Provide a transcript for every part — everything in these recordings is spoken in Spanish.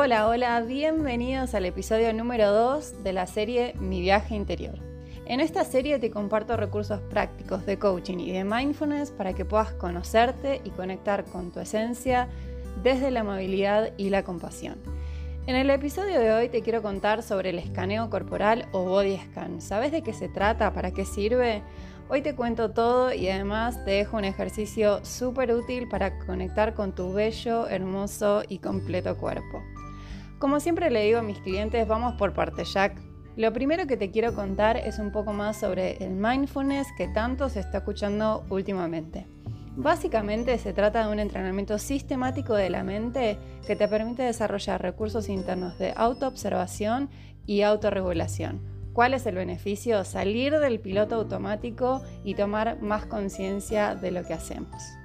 Hola, hola, bienvenidos al episodio número 2 de la serie Mi viaje interior. En esta serie te comparto recursos prácticos de coaching y de mindfulness para que puedas conocerte y conectar con tu esencia desde la amabilidad y la compasión. En el episodio de hoy te quiero contar sobre el escaneo corporal o body scan. ¿Sabes de qué se trata? ¿Para qué sirve? Hoy te cuento todo y además te dejo un ejercicio súper útil para conectar con tu bello, hermoso y completo cuerpo. Como siempre le digo a mis clientes, vamos por parte, Jack. Lo primero que te quiero contar es un poco más sobre el mindfulness que tanto se está escuchando últimamente. Básicamente se trata de un entrenamiento sistemático de la mente que te permite desarrollar recursos internos de autoobservación y autorregulación. ¿Cuál es el beneficio? Salir del piloto automático y tomar más conciencia de lo que hacemos.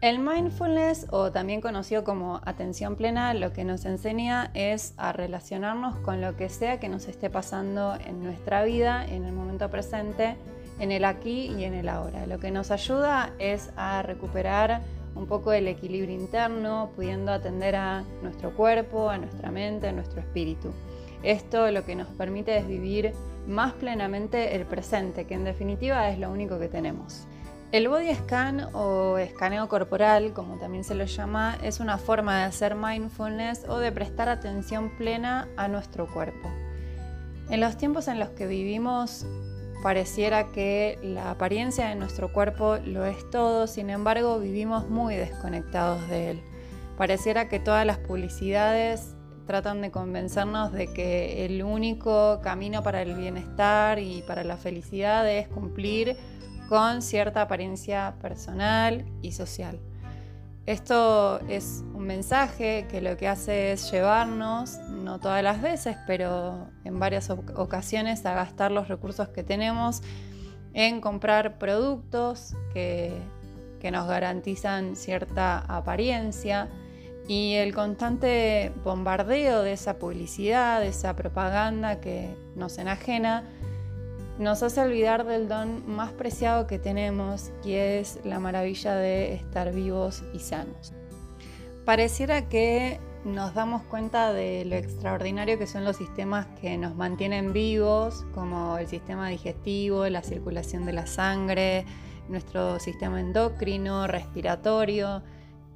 El mindfulness, o también conocido como atención plena, lo que nos enseña es a relacionarnos con lo que sea que nos esté pasando en nuestra vida, en el momento presente, en el aquí y en el ahora. Lo que nos ayuda es a recuperar un poco el equilibrio interno, pudiendo atender a nuestro cuerpo, a nuestra mente, a nuestro espíritu. Esto lo que nos permite es vivir más plenamente el presente, que en definitiva es lo único que tenemos. El body scan o escaneo corporal, como también se lo llama, es una forma de hacer mindfulness o de prestar atención plena a nuestro cuerpo. En los tiempos en los que vivimos Pareciera que la apariencia de nuestro cuerpo lo es todo, sin embargo vivimos muy desconectados de él. Pareciera que todas las publicidades tratan de convencernos de que el único camino para el bienestar y para la felicidad es cumplir con cierta apariencia personal y social. Esto es un mensaje que lo que hace es llevarnos, no todas las veces, pero en varias ocasiones a gastar los recursos que tenemos en comprar productos que, que nos garantizan cierta apariencia y el constante bombardeo de esa publicidad, de esa propaganda que nos enajena, nos hace olvidar del don más preciado que tenemos, que es la maravilla de estar vivos y sanos. Pareciera que nos damos cuenta de lo extraordinario que son los sistemas que nos mantienen vivos, como el sistema digestivo, la circulación de la sangre, nuestro sistema endocrino, respiratorio,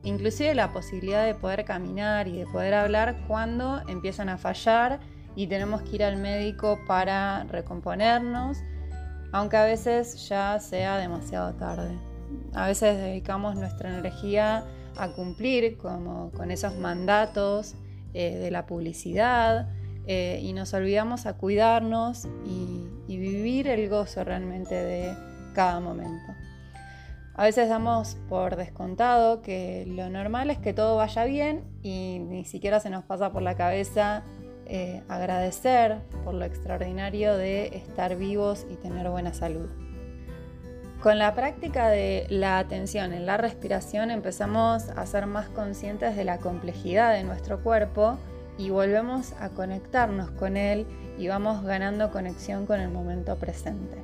inclusive la posibilidad de poder caminar y de poder hablar cuando empiezan a fallar y tenemos que ir al médico para recomponernos, aunque a veces ya sea demasiado tarde. A veces dedicamos nuestra energía a cumplir como con esos mandatos eh, de la publicidad eh, y nos olvidamos a cuidarnos y, y vivir el gozo realmente de cada momento. A veces damos por descontado que lo normal es que todo vaya bien y ni siquiera se nos pasa por la cabeza eh, agradecer por lo extraordinario de estar vivos y tener buena salud. Con la práctica de la atención en la respiración empezamos a ser más conscientes de la complejidad de nuestro cuerpo y volvemos a conectarnos con él y vamos ganando conexión con el momento presente.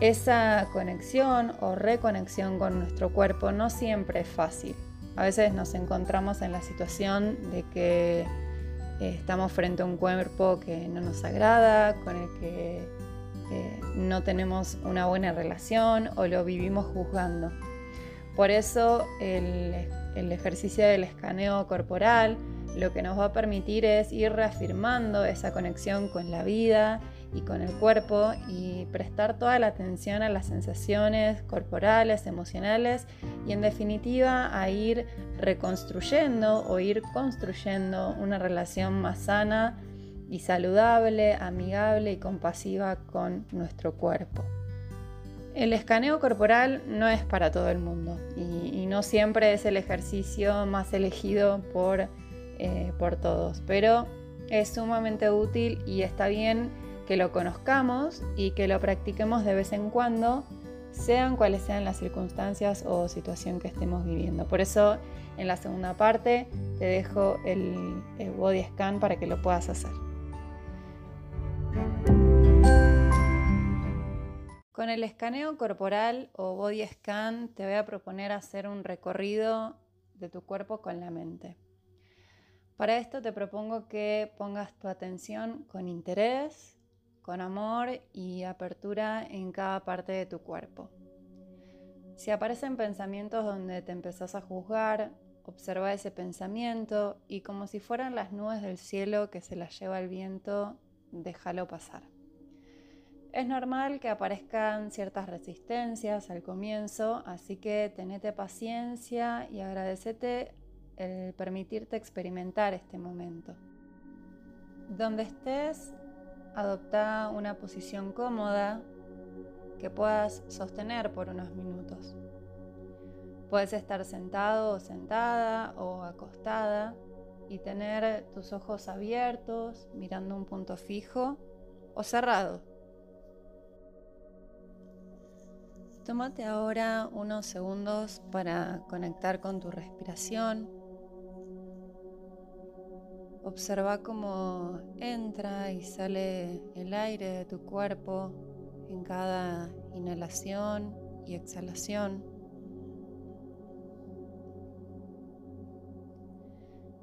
Esa conexión o reconexión con nuestro cuerpo no siempre es fácil. A veces nos encontramos en la situación de que estamos frente a un cuerpo que no nos agrada, con el que eh, no tenemos una buena relación o lo vivimos juzgando. Por eso el ejercicio del escaneo corporal lo que nos va a permitir es ir reafirmando esa conexión con la vida y con el cuerpo y prestar toda la atención a las sensaciones corporales, emocionales y en definitiva a ir reconstruyendo o ir construyendo una relación más sana y saludable, amigable y compasiva con nuestro cuerpo. El escaneo corporal no es para todo el mundo y, no siempre es el ejercicio más elegido por, eh, por todos, pero es sumamente útil y está bien que lo conozcamos y que lo practiquemos de vez en cuando, sean cuales sean las circunstancias o situación que estemos viviendo. Por eso en la segunda parte te dejo el, body scan para que lo puedas hacer. Con el escaneo corporal o body scan te voy a proponer hacer un recorrido de tu cuerpo con la mente. Para esto te propongo que pongas tu atención con interés, con amor y apertura en cada parte de tu cuerpo. Si aparecen pensamientos donde te empezás a juzgar, observa ese pensamiento y como si fueran las nubes del cielo que se las lleva el viento, déjalo pasar. Es normal que aparezcan ciertas resistencias al comienzo, así que tenete paciencia y agradecete el permitirte experimentar este momento. Donde estés, adopta una posición cómoda que puedas sostener por unos minutos. Puedes estar sentado o sentada o acostada y tener tus ojos abiertos mirando un punto fijo o cerrado. Tómate ahora unos segundos para conectar con tu respiración Observa cómo entra y sale el aire de tu cuerpo en cada inhalación y exhalación.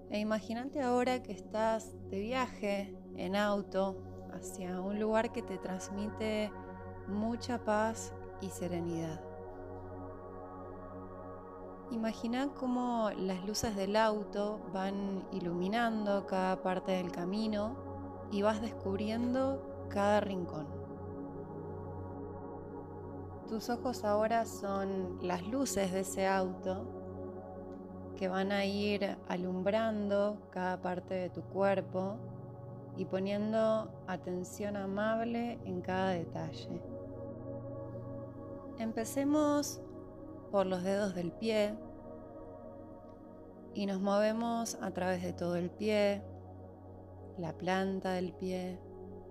E imagínate ahora que estás de viaje en auto hacia un lugar que te transmite mucha paz y serenidad. Imagina cómo las luces del auto van iluminando cada parte del camino y vas descubriendo cada rincón. Tus ojos ahora son las luces de ese auto que van a ir alumbrando cada parte de tu cuerpo y poniendo atención amable en cada detalle. Empecemos por los dedos del pie y nos movemos a través de todo el pie, la planta del pie,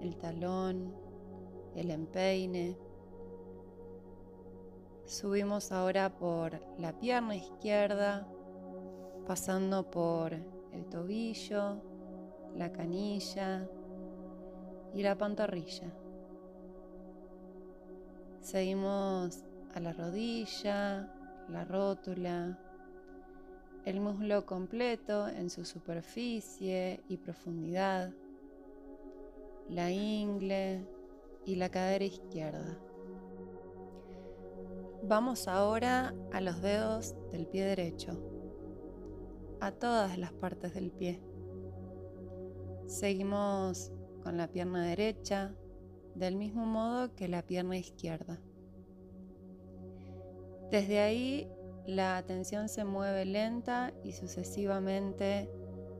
el talón, el empeine. Subimos ahora por la pierna izquierda, pasando por el tobillo, la canilla y la pantorrilla. Seguimos la rodilla, la rótula, el muslo completo en su superficie y profundidad, la ingle y la cadera izquierda. Vamos ahora a los dedos del pie derecho, a todas las partes del pie. Seguimos con la pierna derecha del mismo modo que la pierna izquierda. Desde ahí la atención se mueve lenta y sucesivamente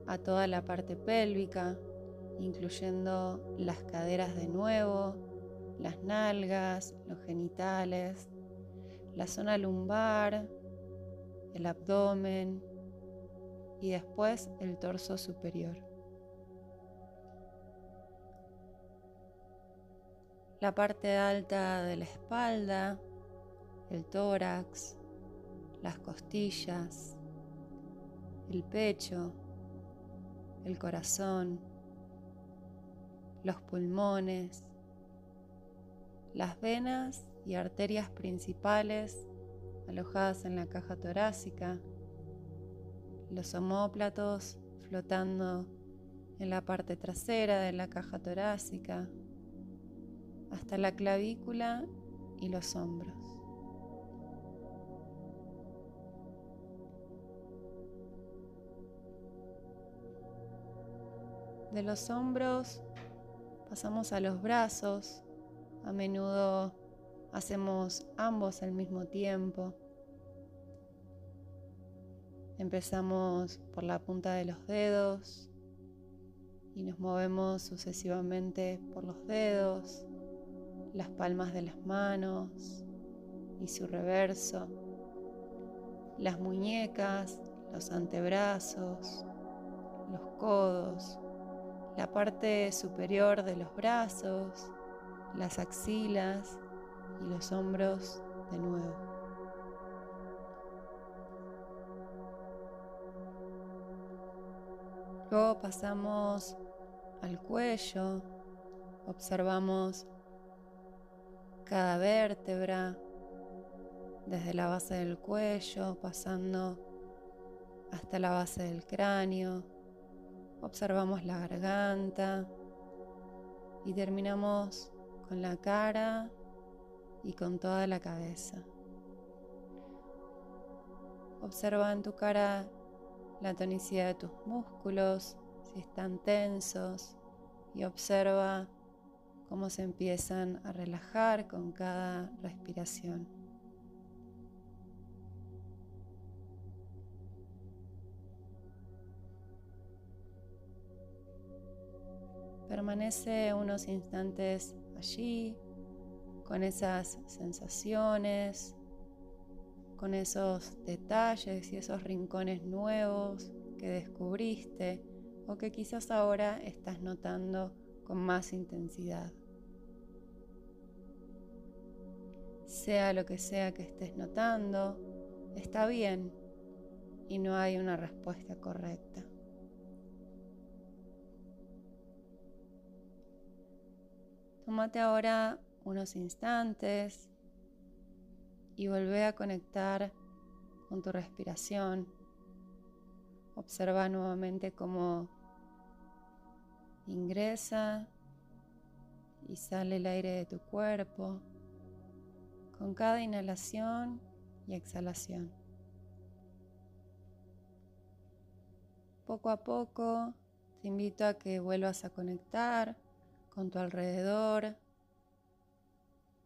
a toda la parte pélvica, incluyendo las caderas de nuevo, las nalgas, los genitales, la zona lumbar, el abdomen y después el torso superior. La parte alta de la espalda, el tórax, las costillas, el pecho, el corazón, los pulmones, las venas y arterias principales alojadas en la caja torácica, los homóplatos flotando en la parte trasera de la caja torácica, hasta la clavícula y los hombros. De los hombros pasamos a los brazos. A menudo hacemos ambos al mismo tiempo. Empezamos por la punta de los dedos y nos movemos sucesivamente por los dedos, las palmas de las manos y su reverso, las muñecas, los antebrazos, los codos, la parte superior de los brazos, las axilas y los hombros de nuevo. Luego pasamos al cuello, observamos cada vértebra desde la base del cuello, pasando hasta la base del cráneo Observamos la garganta y terminamos con la cara y con toda la cabeza. Observa en tu cara la tonicidad de tus músculos, si están tensos, y observa cómo se empiezan a relajar con cada respiración. Permanece unos instantes allí con esas sensaciones, con esos detalles y esos rincones nuevos que descubriste o que quizás ahora estás notando con más intensidad. Sea lo que sea que estés notando, está bien y no hay una respuesta correcta. Tómate ahora unos instantes y vuelve a conectar con tu respiración. Observa nuevamente cómo ingresa y sale el aire de tu cuerpo con cada inhalación y exhalación. Poco a poco te invito a que vuelvas a conectar con tu alrededor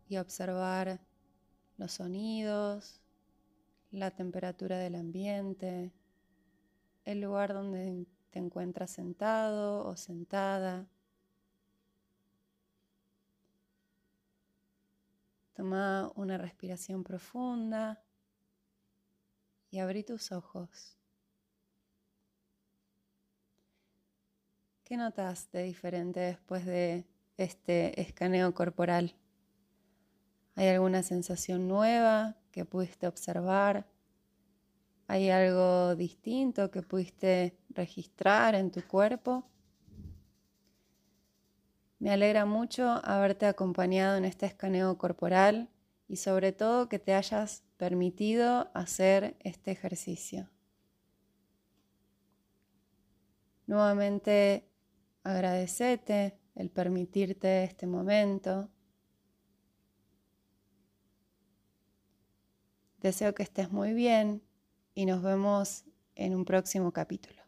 y observar los sonidos, la temperatura del ambiente, el lugar donde te encuentras sentado o sentada. Toma una respiración profunda y abrí tus ojos. ¿Qué notas de diferente después de este escaneo corporal? ¿Hay alguna sensación nueva que pudiste observar? ¿Hay algo distinto que pudiste registrar en tu cuerpo? Me alegra mucho haberte acompañado en este escaneo corporal y sobre todo que te hayas permitido hacer este ejercicio. Nuevamente agradecete el permitirte este momento Deseo que estés muy bien y nos vemos en un próximo capítulo.